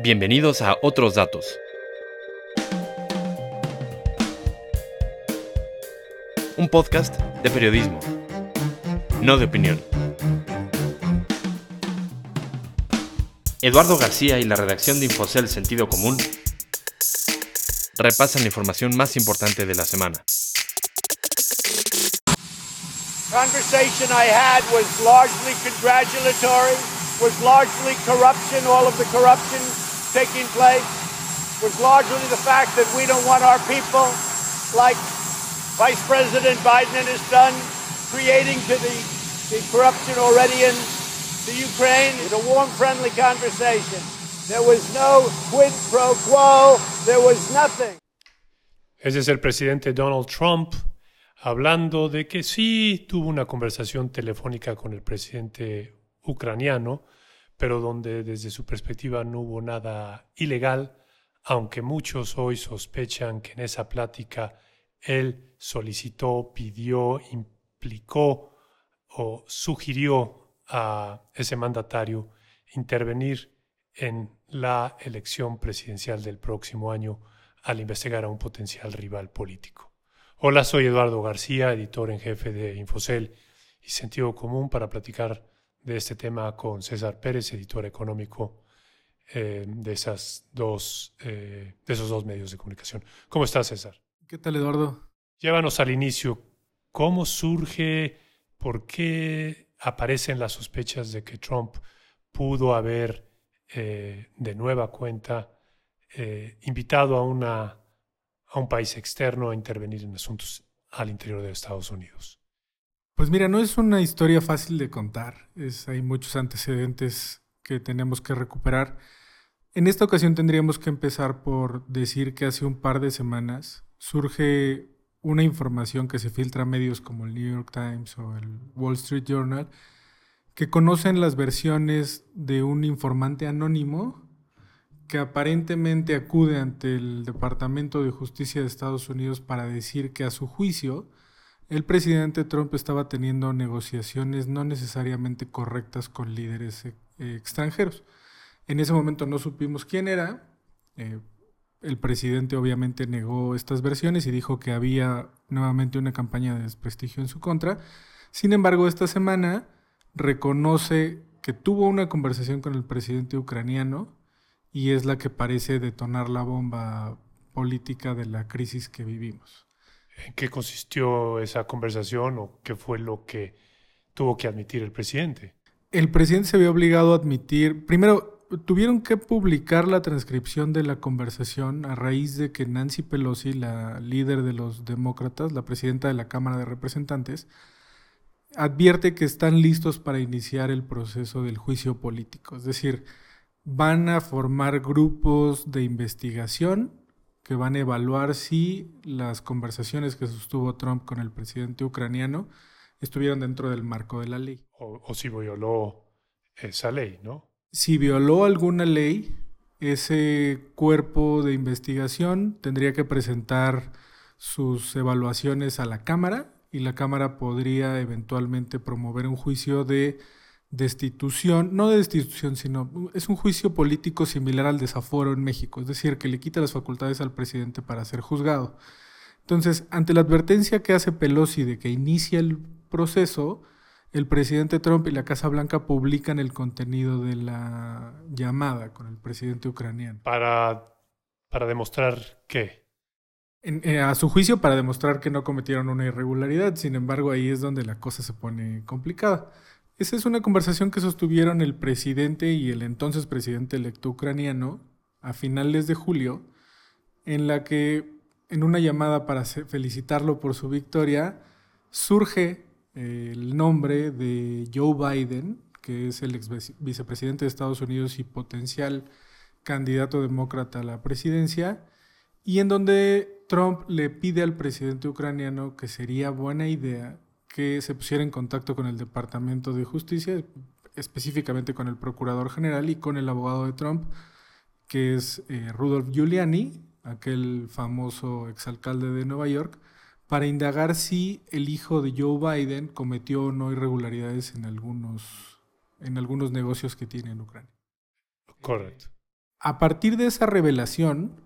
Bienvenidos a Otros Datos. Un podcast de periodismo, no de opinión. Eduardo García y la redacción de Infocel Sentido Común repasan la información más importante de la semana. conversation I had was largely congratulatory, was largely corruption, all of the corruption taking place, was largely the fact that we don't want our people, like Vice President Biden has done, creating to the, the corruption already in the Ukraine. It was a warm, friendly conversation. There was no quid pro quo. There was nothing. Ese es el presidente Donald Trump hablando de que sí tuvo una conversación telefónica con el presidente ucraniano, pero donde desde su perspectiva no hubo nada ilegal, aunque muchos hoy sospechan que en esa plática él solicitó, pidió, implicó o sugirió a ese mandatario intervenir en la elección presidencial del próximo año al investigar a un potencial rival político. Hola, soy Eduardo García, editor en jefe de Infocel y Sentido Común para platicar de este tema con César Pérez, editor económico eh, de, esas dos, eh, de esos dos medios de comunicación. ¿Cómo estás, César? ¿Qué tal, Eduardo? Llévanos al inicio. ¿Cómo surge, por qué aparecen las sospechas de que Trump pudo haber eh, de nueva cuenta invitado a una a un país externo a intervenir en asuntos al interior de Estados Unidos? Pues mira, no es una historia fácil de contar. Es, hay muchos antecedentes que tenemos que recuperar. En esta ocasión tendríamos que empezar por decir que hace un par de semanas surge una información que se filtra a medios como el New York Times o el Wall Street Journal, que conocen las versiones de un informante anónimo que aparentemente acude ante el Departamento de Justicia de Estados Unidos para decir que a su juicio el presidente Trump estaba teniendo negociaciones no necesariamente correctas con líderes eh, extranjeros. En ese momento no supimos quién era. Eh, el presidente obviamente negó estas versiones y dijo que había nuevamente una campaña de desprestigio en su contra. Sin embargo, esta semana reconoce que tuvo una conversación con el presidente ucraniano y es la que parece detonar la bomba política de la crisis que vivimos. ¿En qué consistió esa conversación o qué fue lo que tuvo que admitir el presidente? El presidente se vio obligado a admitir, primero, tuvieron que publicar la transcripción de la conversación a raíz de que Nancy Pelosi, la líder de los demócratas, la presidenta de la Cámara de Representantes, advierte que están listos para iniciar el proceso del juicio político. Es decir, van a formar grupos de investigación que van a evaluar si las conversaciones que sostuvo Trump con el presidente ucraniano estuvieron dentro del marco de la ley. O, si violó esa ley, ¿no? Si violó alguna ley, ese cuerpo de investigación tendría que presentar sus evaluaciones a la Cámara y la Cámara podría eventualmente promover un juicio de destitución, no de destitución, sino es un juicio político similar al desaforo en México, es decir, que le quita las facultades al presidente para ser juzgado. Entonces, ante la advertencia que hace Pelosi de que inicia el proceso, el presidente Trump y la Casa Blanca publican el contenido de la llamada con el presidente ucraniano. Para, para demostrar qué. Eh, a su juicio, para demostrar que no cometieron una irregularidad. Sin embargo, ahí es donde la cosa se pone complicada. Esa es una conversación que sostuvieron el presidente y el entonces presidente electo ucraniano a finales de julio, en la que en una llamada para felicitarlo por su victoria, surge eh, el nombre de Joe Biden, que es el ex vicepresidente de Estados Unidos y potencial candidato demócrata a la presidencia, y en donde Trump le pide al presidente ucraniano que sería buena idea que se pusiera en contacto con el Departamento de Justicia, específicamente con el Procurador General y con el abogado de Trump, que es eh, Rudolph Giuliani, aquel famoso exalcalde de Nueva York, para indagar si el hijo de Joe Biden cometió o no irregularidades en algunos, en algunos negocios que tiene en Ucrania. Correcto. A partir de esa revelación,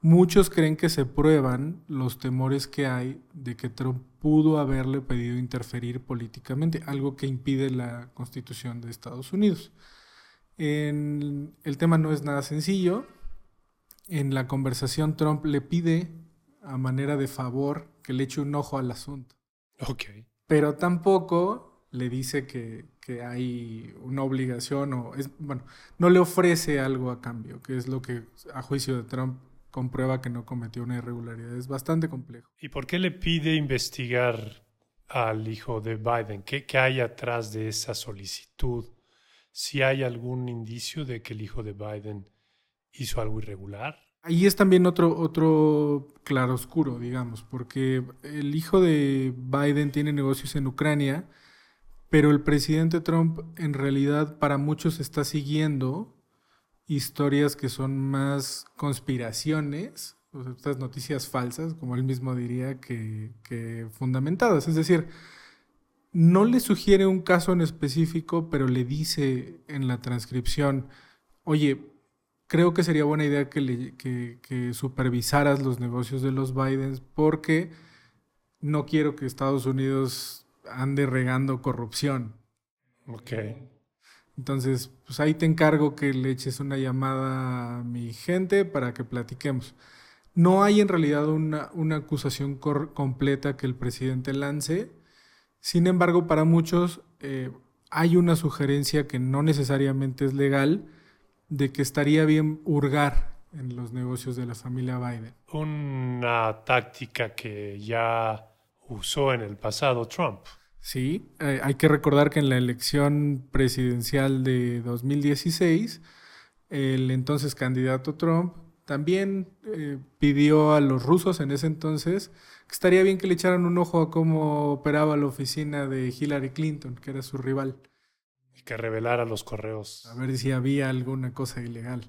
muchos creen que se prueban los temores que hay de que Trump pudo haberle pedido interferir políticamente, algo que impide la constitución de Estados Unidos. el tema no es nada sencillo. En la conversación Trump le pide a manera de favor que le eche un ojo al asunto. Ok. Pero tampoco le dice que, hay una obligación o es, bueno, no le ofrece algo a cambio, que es lo que a juicio de Trump comprueba que no cometió una irregularidad. Es bastante complejo. ¿Y por qué le pide investigar al hijo de Biden? ¿Qué, qué hay atrás de esa solicitud? Si hay algún indicio de que el hijo de Biden hizo algo irregular. Ahí es también otro, otro claroscuro, digamos, porque el hijo de Biden tiene negocios en Ucrania, pero el presidente Trump en realidad para muchos está siguiendo historias que son más conspiraciones, estas noticias falsas, como él mismo diría, que, que fundamentadas. Es decir, no le sugiere un caso en específico, pero le dice en la transcripción, oye, creo que sería buena idea que, le, supervisaras los negocios de los Bidens porque no quiero que Estados Unidos ande regando corrupción. Ok. Entonces, pues ahí te encargo que le eches una llamada a mi gente para que platiquemos. No hay en realidad una, una acusación completa que el presidente lance. Sin embargo, para muchos eh, hay una sugerencia que no necesariamente es legal, de que estaría bien hurgar en los negocios de la familia Biden. Una táctica que ya usó en el pasado Trump. Sí, eh, hay que recordar que en la elección presidencial de 2016, el entonces candidato Trump también eh, pidió a los rusos en ese entonces que estaría bien que le echaran un ojo a cómo operaba la oficina de Hillary Clinton, que era su rival que revelara los correos. A ver si había alguna cosa ilegal.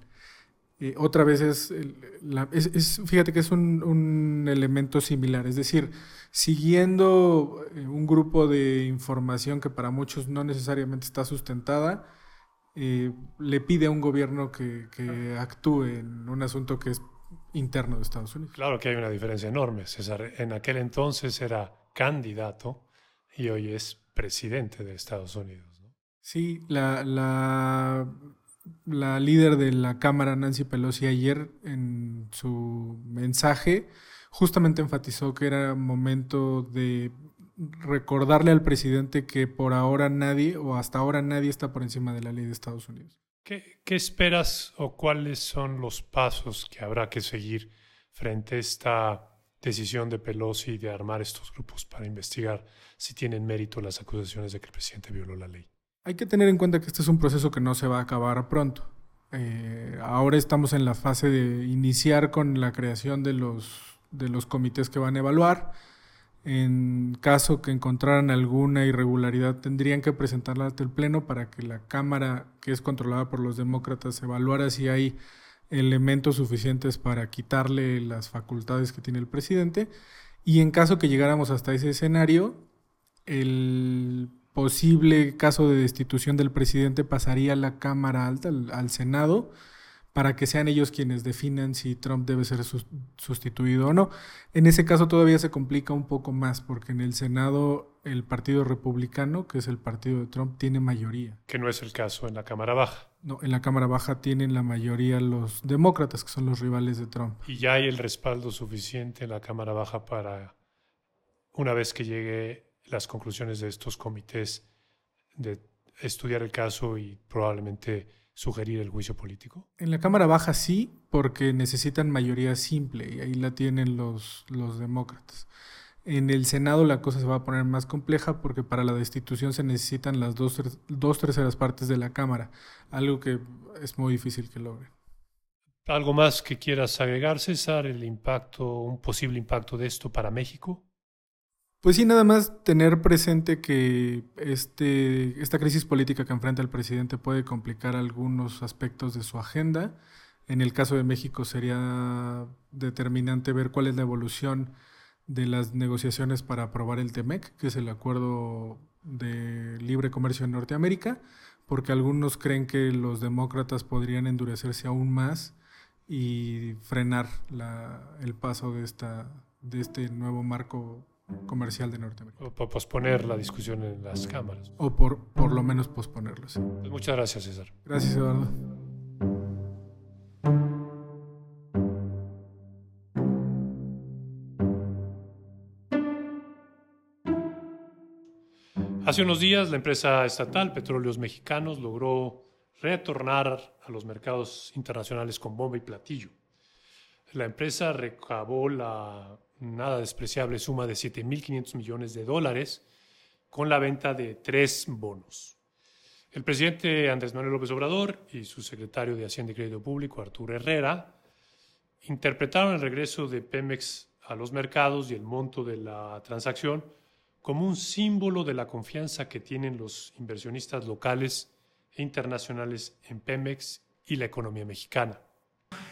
Eh, otra vez es, es, fíjate que es un, elemento similar, es decir, siguiendo eh, un grupo de información que para muchos no necesariamente está sustentada, eh, le pide a un gobierno que, que, actúe en un asunto que es interno de Estados Unidos. Claro que hay una diferencia enorme, César. En aquel entonces era candidato y hoy es presidente de Estados Unidos. Sí, la, la, la líder de la Cámara, Nancy Pelosi, ayer en su mensaje justamente enfatizó que era momento de recordarle al presidente que por ahora nadie o hasta ahora nadie está por encima de la ley de Estados Unidos. ¿Qué, ¿Qué, esperas o cuáles son los pasos que habrá que seguir frente a esta decisión de Pelosi de armar estos grupos para investigar si tienen mérito las acusaciones de que el presidente violó la ley? Hay que tener en cuenta que este es un proceso que no se va a acabar pronto. Eh, ahora estamos en la fase de iniciar con la creación de los, de los comités que van a evaluar. En caso que encontraran alguna irregularidad, tendrían que presentarla ante el Pleno para que la Cámara, que es controlada por los demócratas, evaluara si hay elementos suficientes para quitarle las facultades que tiene el presidente. Y en caso que llegáramos hasta ese escenario, el posible caso de destitución del presidente pasaría a la Cámara Alta, al, Senado, para que sean ellos quienes definan si Trump debe ser sustituido o no. En ese caso todavía se complica un poco más, porque en el Senado el Partido Republicano, que es el partido de Trump, tiene mayoría. Que no es el caso en la Cámara Baja. No, en la Cámara Baja tienen la mayoría los demócratas, que son los rivales de Trump. Y ya hay el respaldo suficiente en la Cámara Baja para, una vez que llegue las conclusiones de estos comités de estudiar el caso y probablemente sugerir el juicio político? En la Cámara Baja sí, porque necesitan mayoría simple y ahí la tienen los, los demócratas. En el Senado la cosa se va a poner más compleja porque para la destitución se necesitan las dos, dos terceras partes de la Cámara, algo que es muy difícil que logren. ¿Algo más que quieras agregar, César? ¿El impacto, un posible impacto de esto para México? Pues sí, nada más tener presente que este, esta crisis política que enfrenta el presidente puede complicar algunos aspectos de su agenda. En el caso de México sería determinante ver cuál es la evolución de las negociaciones para aprobar el TEMEC, que es el acuerdo de libre comercio en Norteamérica, porque algunos creen que los demócratas podrían endurecerse aún más y frenar el paso de, esta, de este nuevo marco comercial de Norteamérica. O posponer la discusión en las cámaras. O por, por lo menos posponerlo. Pues muchas gracias, César. Gracias, Eduardo. Hace unos días la empresa estatal Petróleos Mexicanos logró retornar a los mercados internacionales con bomba y platillo. La empresa recabó la nada despreciable suma de 7.500 millones de dólares con la venta de tres bonos. El presidente Andrés Manuel López Obrador y su secretario de Hacienda y Crédito Público, Arturo Herrera, interpretaron el regreso de Pemex a los mercados y el monto de la transacción como un símbolo de la confianza que tienen los inversionistas locales e internacionales en Pemex y la economía mexicana.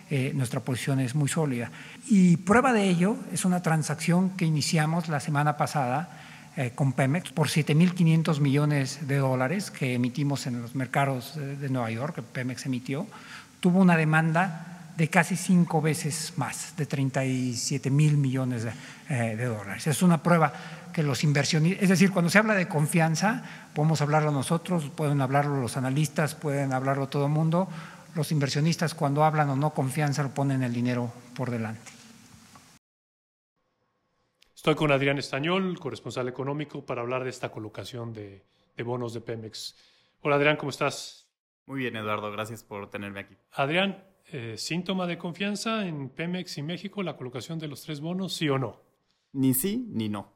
Eh, nuestra posición es muy sólida. Y prueba de ello es una transacción que iniciamos la semana pasada eh, con Pemex por 7.500 millones de dólares que emitimos en los mercados de, Nueva York, que Pemex emitió. Tuvo una demanda de casi cinco veces más, de 37 mil millones de, eh, de dólares. Es una prueba que los inversionistas, es decir, cuando se habla de confianza, podemos hablarlo nosotros, pueden hablarlo los analistas, pueden hablarlo todo el mundo, los inversionistas cuando hablan o no confianza lo ponen el dinero por delante. Estoy con Adrián Estañol, corresponsal económico, para hablar de esta colocación de, bonos de Pemex. Hola Adrián, ¿cómo estás? Muy bien, Eduardo, gracias por tenerme aquí. Adrián, eh, ¿síntoma de confianza en Pemex y México la colocación de los tres bonos, sí o no? Ni sí ni no.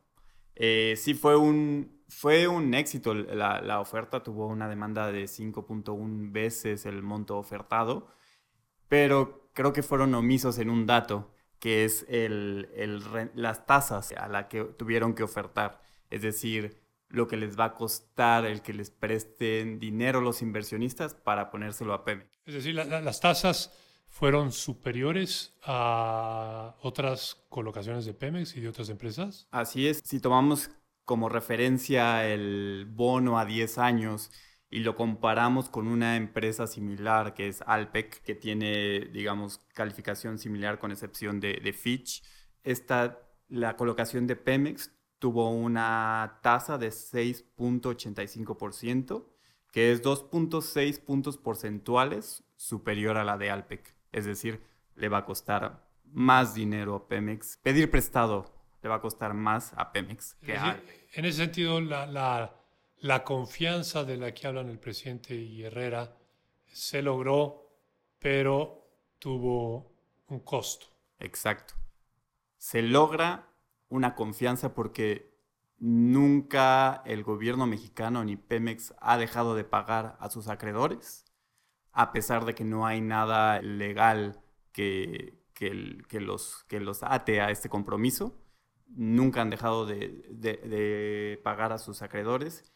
Eh, sí fue un, fue un éxito. La, la oferta tuvo una demanda de 5.1 veces el monto ofertado, pero creo que fueron omisos en un dato, que es el, el, las tasas a las que tuvieron que ofertar. Es decir, lo que les va a costar el que les presten dinero los inversionistas para ponérselo a Pemex. Es decir, las tasas fueron superiores a otras colocaciones de Pemex y de otras empresas? Así es. Si tomamos como referencia el bono a 10 años y lo comparamos con una empresa similar que es Alpec, que tiene, digamos, calificación similar con excepción de, de Fitch, esta, la colocación de Pemex tuvo una tasa de 6.85%, que es 2.6 puntos porcentuales superior a la de Alpec. Es decir, le va a costar más dinero a Pemex. Pedir prestado le va a costar más a Pemex que a... En ese sentido, la, la, confianza de la que hablan el presidente y Herrera se logró, pero tuvo un costo. Exacto. Se logra una confianza porque nunca el gobierno mexicano ni Pemex ha dejado de pagar a sus acreedores a pesar de que no hay nada legal que, que, los, que los ate a este compromiso. Nunca han dejado de, pagar a sus acreedores,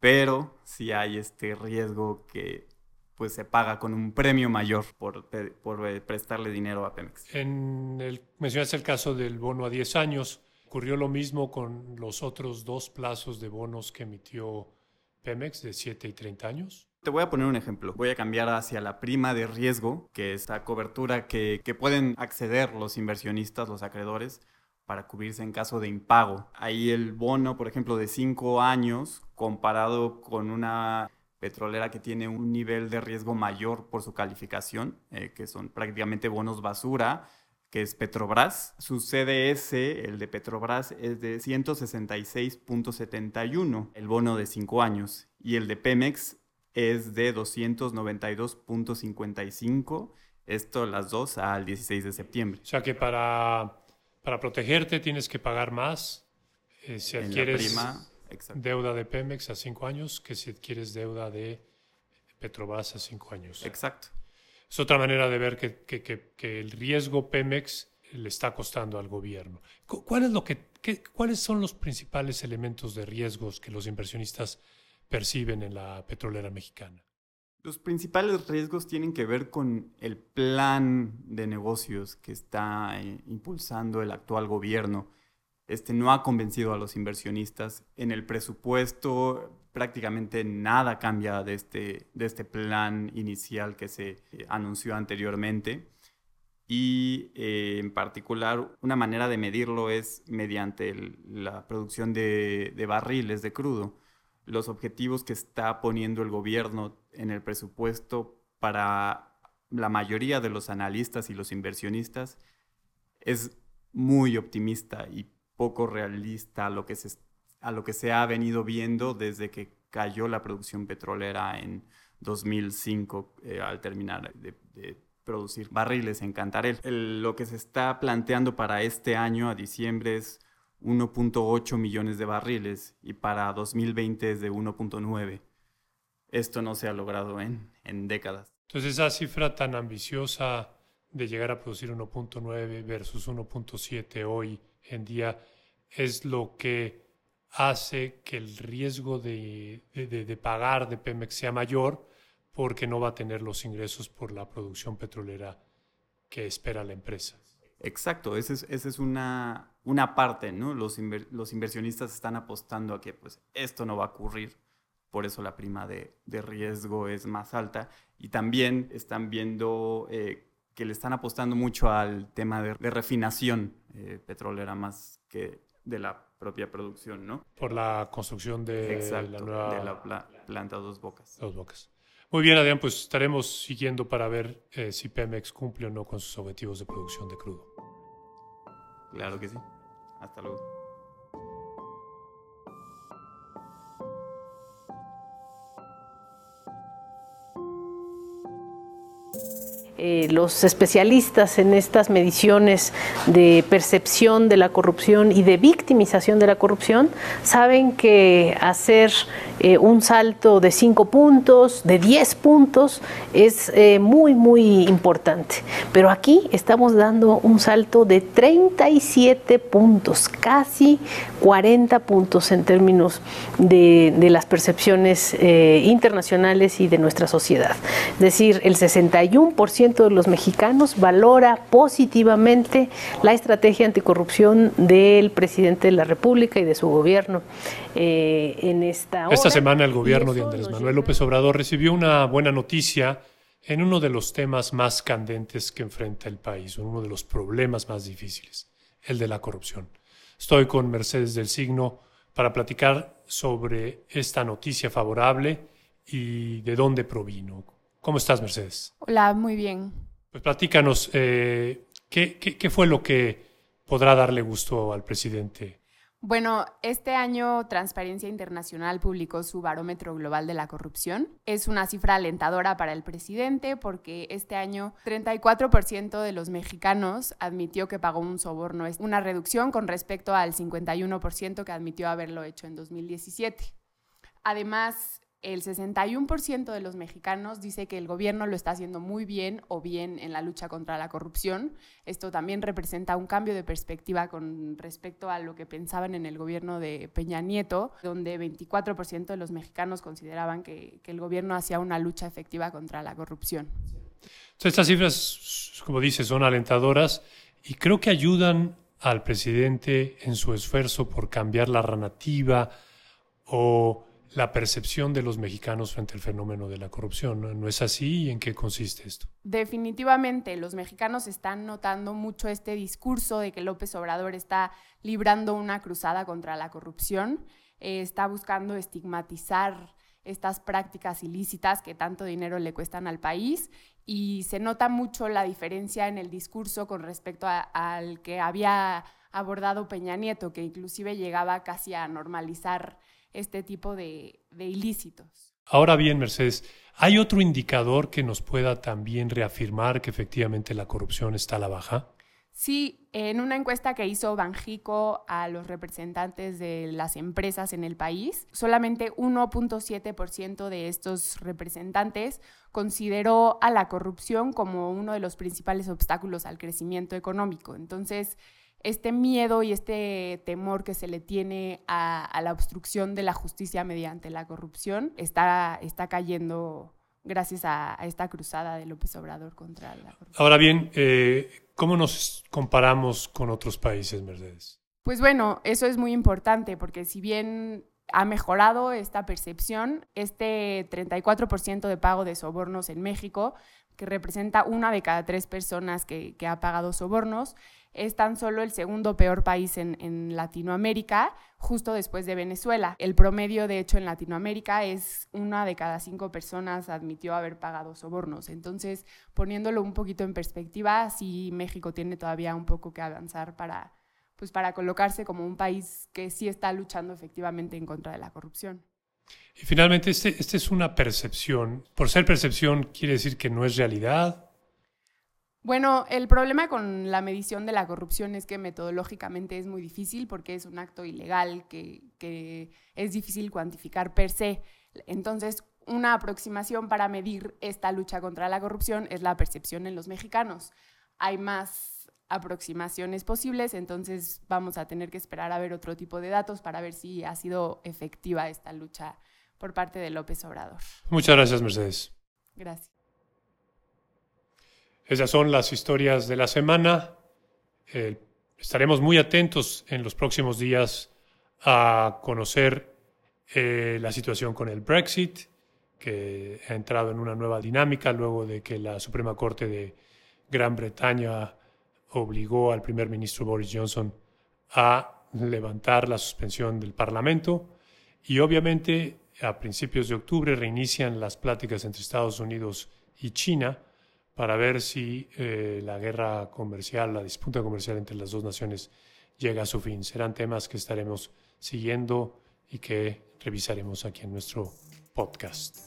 pero sí hay este riesgo que pues se paga con un premio mayor por, por eh, prestarle dinero a Pemex. En el, mencionaste el caso del bono a 10 años. ¿Ocurrió lo mismo con los otros dos plazos de bonos que emitió Pemex de 7 y 30 años? Te voy a poner un ejemplo. Voy a cambiar hacia la prima de riesgo, que es la cobertura que, pueden acceder los inversionistas, los acreedores, para cubrirse en caso de impago. Ahí el bono, por ejemplo, de 5 años, comparado con una petrolera que tiene un nivel de riesgo mayor por su calificación, eh, que son prácticamente bonos basura, que es Petrobras. Su CDS, el de Petrobras, es de 166.71, el bono de 5 años, y el de Pemex es de 292.55, esto las dos al 16 de septiembre. O sea que para, para protegerte tienes que pagar más eh, si adquieres deuda de Pemex a cinco años que si adquieres deuda de Petrobras a cinco años. Exacto. Es otra manera de ver que, que, que, el riesgo Pemex le está costando al gobierno. ¿Cuál es lo que, ¿Cuáles son los principales elementos de riesgos que los inversionistas perciben en la petrolera mexicana? Los principales riesgos tienen que ver con el plan de negocios que está eh, impulsando el actual gobierno. Este no ha convencido a los inversionistas. En el presupuesto prácticamente nada cambia de este, de este plan inicial que se eh, anunció anteriormente. Y eh, en particular, una manera de medirlo es mediante la producción de, de barriles de crudo. Los objetivos que está poniendo el gobierno en el presupuesto para la mayoría de los analistas y los inversionistas es muy optimista y poco realista a lo que se, a lo que se ha venido viendo desde que cayó la producción petrolera en 2005 eh, al terminar de, producir barriles en Cantarell. lo que se está planteando para este año, a diciembre, es 1.8 millones de barriles y para 2020 es de 1.9. Esto no se ha logrado en, en décadas. Entonces esa cifra tan ambiciosa de llegar a producir 1.9 versus 1.7 hoy en día es lo que hace que el riesgo de, de, pagar de Pemex sea mayor porque no va a tener los ingresos por la producción petrolera que espera la empresa. Exacto, esa es, esa es una, una parte, ¿no? Los, los inversionistas están apostando a que pues, esto no va a ocurrir, por eso la prima de, de riesgo es más alta y también están viendo eh, que le están apostando mucho al tema de, refinación eh, petrolera más que de la propia producción, ¿no? Por la construcción de la nueva de la planta Dos Bocas. Dos Bocas. Muy bien, Adrián, pues estaremos siguiendo para ver eh, si Pemex cumple o no con sus objetivos de producción de crudo. Claro que sí. Hasta luego. Eh, los especialistas en estas mediciones de percepción de la corrupción y de victimización de la corrupción saben que hacer eh, un salto de 5 puntos, de 10 puntos, es eh, muy, muy importante. Pero aquí estamos dando un salto de 37 puntos, casi 40 puntos en términos de, las percepciones internacionales y de nuestra sociedad. Es decir, el 61% de los mexicanos valora positivamente la estrategia anticorrupción del presidente de la República y de su gobierno eh, en esta Esta semana el gobierno de Andrés Manuel López Obrador recibió una buena noticia en uno de los temas más candentes que enfrenta el país, uno de los problemas más difíciles, el de la corrupción. Estoy con Mercedes del Signo para platicar sobre esta noticia favorable y de dónde provino. ¿Cómo estás, Mercedes? Hola, muy bien. Pues platícanos, eh, ¿qué, qué, fue lo que podrá darle gusto al presidente? Bueno, este año Transparencia Internacional publicó su barómetro global de la corrupción. Es una cifra alentadora para el presidente porque este año 34% de los mexicanos admitió que pagó un soborno. Es una reducción con respecto al 51% que admitió haberlo hecho en 2017. Además, el 61% de los mexicanos dice que el gobierno lo está haciendo muy bien o bien en la lucha contra la corrupción. Esto también representa un cambio de perspectiva con respecto a lo que pensaban en el gobierno de Peña Nieto, donde 24% de los mexicanos consideraban que, el gobierno hacía una lucha efectiva contra la corrupción. Estas cifras, como dices, son alentadoras y creo que ayudan al presidente en su esfuerzo por cambiar la narrativa o la percepción de los mexicanos frente al fenómeno de la corrupción. ¿No, es así? ¿Y en qué consiste esto? Definitivamente, los mexicanos están notando mucho este discurso de que López Obrador está librando una cruzada contra la corrupción, eh, está buscando estigmatizar estas prácticas ilícitas que tanto dinero le cuestan al país y se nota mucho la diferencia en el discurso con respecto al que había abordado Peña Nieto, que inclusive llegaba casi a normalizar este tipo de, ilícitos. Ahora bien, Mercedes, ¿hay otro indicador que nos pueda también reafirmar que efectivamente la corrupción está a la baja? Sí, en una encuesta que hizo Banjico a los representantes de las empresas en el país, solamente 1.7% de estos representantes consideró a la corrupción como uno de los principales obstáculos al crecimiento económico. Entonces, este miedo y este temor que se le tiene a, la obstrucción de la justicia mediante la corrupción está, está cayendo gracias a, esta cruzada de López Obrador contra la corrupción. Ahora bien, eh, ¿cómo nos comparamos con otros países, Mercedes? Pues bueno, eso es muy importante porque si bien ha mejorado esta percepción. Este 34% de pago de sobornos en México, que representa una de cada tres personas que, que ha pagado sobornos, es tan solo el segundo peor país en, Latinoamérica, justo después de Venezuela. El promedio, de hecho, en Latinoamérica es una de cada cinco personas admitió haber pagado sobornos. Entonces, poniéndolo un poquito en perspectiva, sí México tiene todavía un poco que avanzar para, pues, para colocarse como un país que sí está luchando efectivamente en contra de la corrupción. Y finalmente, esta este es una percepción. Por ser percepción, quiere decir que no es realidad. Bueno, el problema con la medición de la corrupción es que metodológicamente es muy difícil porque es un acto ilegal que, que es difícil cuantificar per se. Entonces, una aproximación para medir esta lucha contra la corrupción es la percepción en los mexicanos. Hay más aproximaciones posibles, entonces vamos a tener que esperar a ver otro tipo de datos para ver si ha sido efectiva esta lucha por parte de López Obrador. Muchas gracias, Mercedes. Gracias. Esas son las historias de la semana. Eh, estaremos muy atentos en los próximos días a conocer eh, la situación con el Brexit, que ha entrado en una nueva dinámica luego de que la Suprema Corte de Gran Bretaña obligó al primer ministro Boris Johnson a levantar la suspensión del Parlamento y obviamente a principios de octubre reinician las pláticas entre Estados Unidos y China para ver si eh, la guerra comercial, la disputa comercial entre las dos naciones llega a su fin. Serán temas que estaremos siguiendo y que revisaremos aquí en nuestro podcast.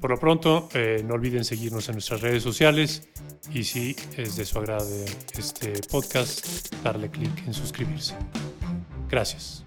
Por lo pronto, eh, no olviden seguirnos en nuestras redes sociales y si es de su agrado este podcast, darle clic en suscribirse. Gracias.